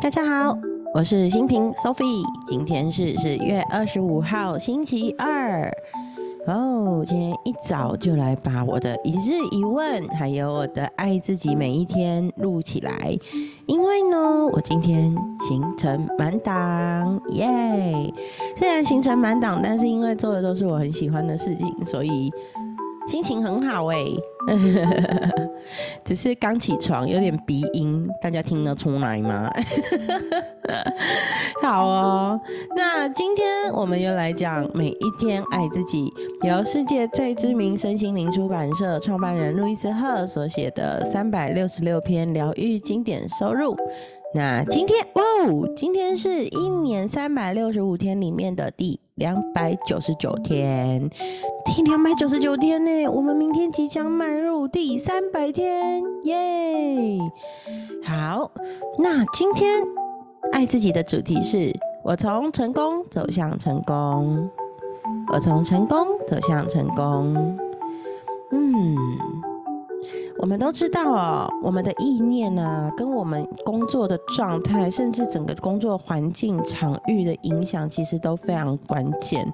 大家好，我是新平 Sophie，今天是十月二十五号星期二。哦，今天一早就来把我的一日一问，还有我的爱自己每一天录起来，因为呢，我今天行程满档，耶！虽然行程满档，但是因为做的都是我很喜欢的事情，所以心情很好哎。只是刚起床，有点鼻音，大家听得出来吗？好哦，那今天我们又来讲每一天爱自己，由世界最知名身心灵出版社创办人路易斯赫所写的三百六十六篇疗愈经典收入。那今天，哇哦，今天是一年三百六十五天里面的第两百九十九天，第两百九十九天呢，我们明天即将迈入第三百天，耶！好，那今天爱自己的主题是我从成功走向成功，我从成功走向成功，嗯。我们都知道哦，我们的意念啊，跟我们工作的状态，甚至整个工作环境场域的影响，其实都非常关键。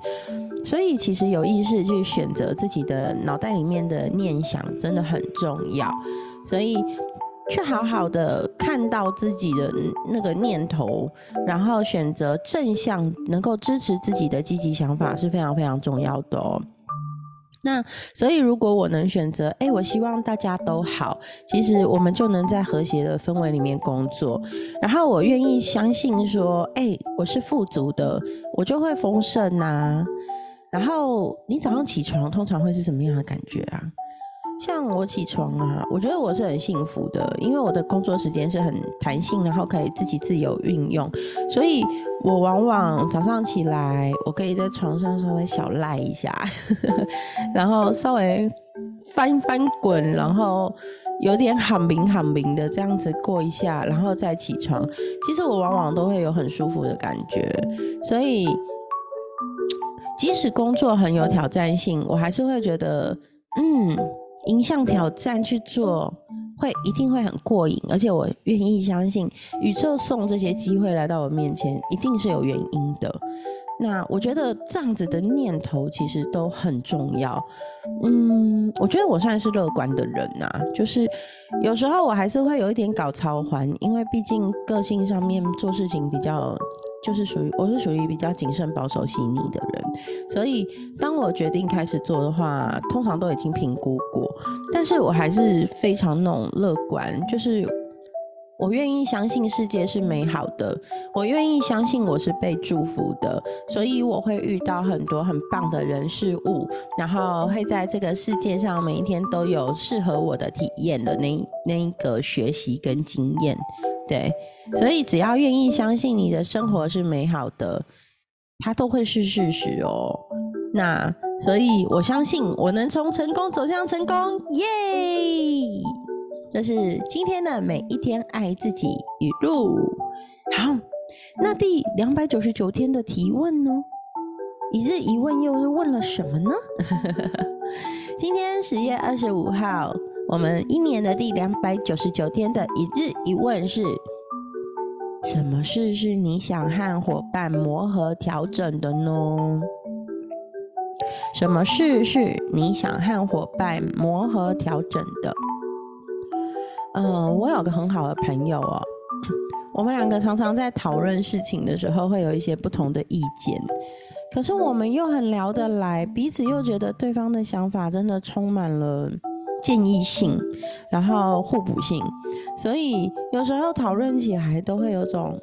所以，其实有意识去选择自己的脑袋里面的念想，真的很重要。所以，去好好的看到自己的那个念头，然后选择正向，能够支持自己的积极想法，是非常非常重要的哦。那所以，如果我能选择，哎，我希望大家都好，其实我们就能在和谐的氛围里面工作。然后我愿意相信说，哎，我是富足的，我就会丰盛呐。然后你早上起床通常会是什么样的感觉啊？像我起床啊，我觉得我是很幸福的，因为我的工作时间是很弹性，然后可以自己自由运用，所以我往往早上起来，我可以在床上稍微小赖一下，然后稍微翻翻滚，然后有点喊鸣喊鸣的这样子过一下，然后再起床。其实我往往都会有很舒服的感觉，所以即使工作很有挑战性，我还是会觉得，嗯。迎向挑战去做，会一定会很过瘾，而且我愿意相信宇宙送这些机会来到我面前，一定是有原因的。那我觉得这样子的念头其实都很重要。嗯，我觉得我算是乐观的人呐，就是有时候我还是会有一点搞超环，因为毕竟个性上面做事情比较。就是属于我是属于比较谨慎保守细腻的人，所以当我决定开始做的话，通常都已经评估过，但是我还是非常那种乐观，就是我愿意相信世界是美好的，我愿意相信我是被祝福的，所以我会遇到很多很棒的人事物，然后会在这个世界上每一天都有适合我的体验的那那一个学习跟经验。对，所以只要愿意相信你的生活是美好的，它都会是事实哦。那所以我相信我能从成功走向成功，耶！这是今天的每一天爱自己语录。好，那第两百九十九天的提问呢？一日一问又是问了什么呢？今天十月二十五号。我们一年的第两百九十九天的一日一问是：什么事是你想和伙伴磨合调整的呢？什么事是你想和伙伴磨合调整的？嗯，我有个很好的朋友哦，我们两个常常在讨论事情的时候会有一些不同的意见，可是我们又很聊得来，彼此又觉得对方的想法真的充满了。建议性，然后互补性，所以有时候讨论起来都会有种，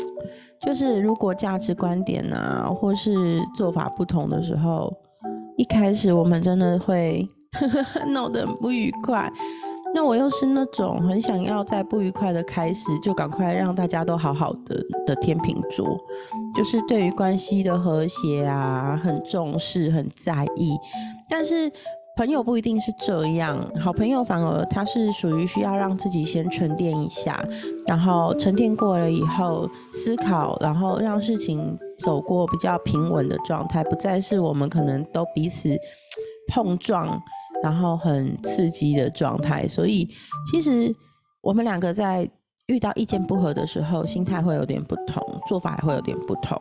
就是如果价值观点啊，或是做法不同的时候，一开始我们真的会 闹得很不愉快。那我又是那种很想要在不愉快的开始就赶快让大家都好好的的天秤座，就是对于关系的和谐啊很重视、很在意，但是。朋友不一定是这样，好朋友反而他是属于需要让自己先沉淀一下，然后沉淀过了以后思考，然后让事情走过比较平稳的状态，不再是我们可能都彼此碰撞，然后很刺激的状态。所以其实我们两个在遇到意见不合的时候，心态会有点不同，做法也会有点不同。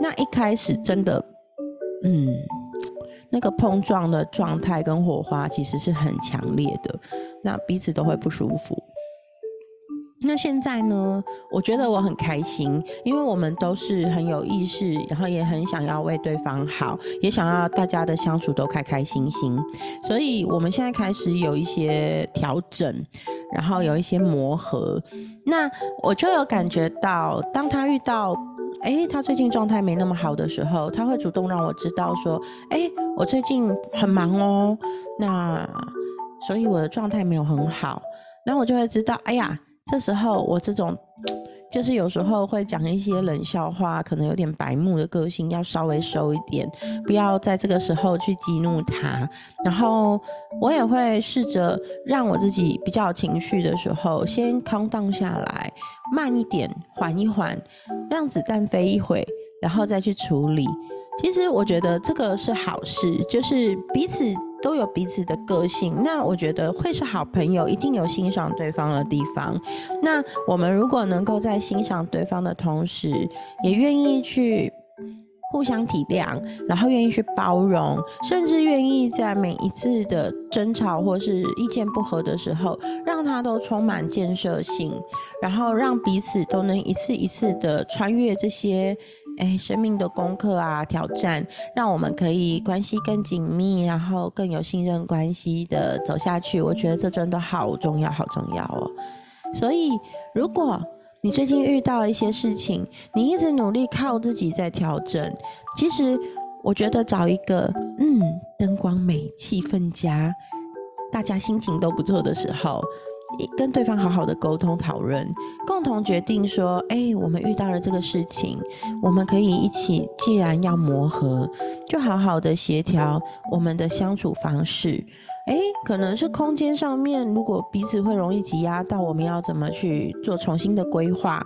那一开始真的，嗯，那个碰撞的状态跟火花其实是很强烈的，那彼此都会不舒服。那现在呢？我觉得我很开心，因为我们都是很有意识，然后也很想要为对方好，也想要大家的相处都开开心心。所以我们现在开始有一些调整，然后有一些磨合。那我就有感觉到，当他遇到，哎，他最近状态没那么好的时候，他会主动让我知道说，哎，我最近很忙哦，那所以我的状态没有很好，那我就会知道，哎呀。这时候我这种就是有时候会讲一些冷笑话，可能有点白目的个性，要稍微收一点，不要在这个时候去激怒他。然后我也会试着让我自己比较情绪的时候，先 calm down 下来，慢一点，缓一缓，让子弹飞一会，然后再去处理。其实我觉得这个是好事，就是彼此。都有彼此的个性，那我觉得会是好朋友，一定有欣赏对方的地方。那我们如果能够在欣赏对方的同时，也愿意去互相体谅，然后愿意去包容，甚至愿意在每一次的争吵或是意见不合的时候，让他都充满建设性，然后让彼此都能一次一次的穿越这些。哎，生命的功课啊，挑战，让我们可以关系更紧密，然后更有信任关系的走下去。我觉得这真的好重要，好重要哦。所以，如果你最近遇到一些事情，你一直努力靠自己在调整，其实我觉得找一个嗯，灯光美、气氛佳，大家心情都不错的时候。跟对方好好的沟通讨论，共同决定说，哎，我们遇到了这个事情，我们可以一起，既然要磨合，就好好的协调我们的相处方式。哎，可能是空间上面，如果彼此会容易挤压到，我们要怎么去做重新的规划？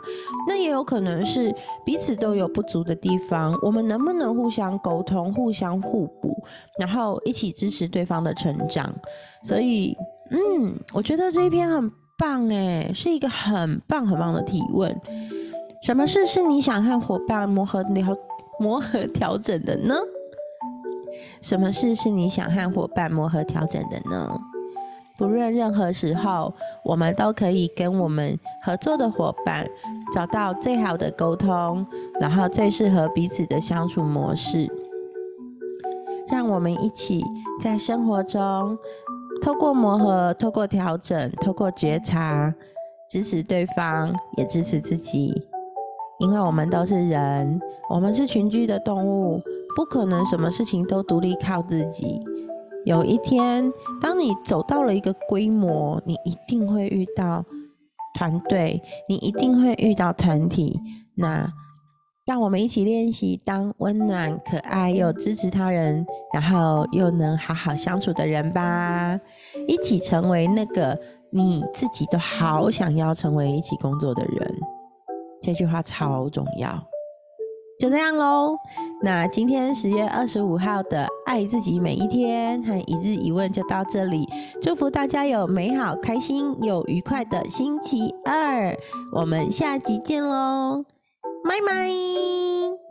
那也有可能是彼此都有不足的地方，我们能不能互相沟通，互相互补，然后一起支持对方的成长？所以。嗯，我觉得这一篇很棒哎，是一个很棒很棒的提问。什么事是你想和伙伴磨合调磨合调整的呢？什么事是你想和伙伴磨合调整的呢？不论任何时候，我们都可以跟我们合作的伙伴找到最好的沟通，然后最适合彼此的相处模式。让我们一起在生活中。透过磨合，透过调整，透过觉察，支持对方，也支持自己。因为我们都是人，我们是群居的动物，不可能什么事情都独立靠自己。有一天，当你走到了一个规模，你一定会遇到团队，你一定会遇到团体。那让我们一起练习当温暖、可爱又支持他人，然后又能好好相处的人吧。一起成为那个你自己都好想要成为一起工作的人。这句话超重要。就这样喽。那今天十月二十五号的爱自己每一天和一日一问就到这里。祝福大家有美好、开心又愉快的星期二。我们下集见喽。マイマイ。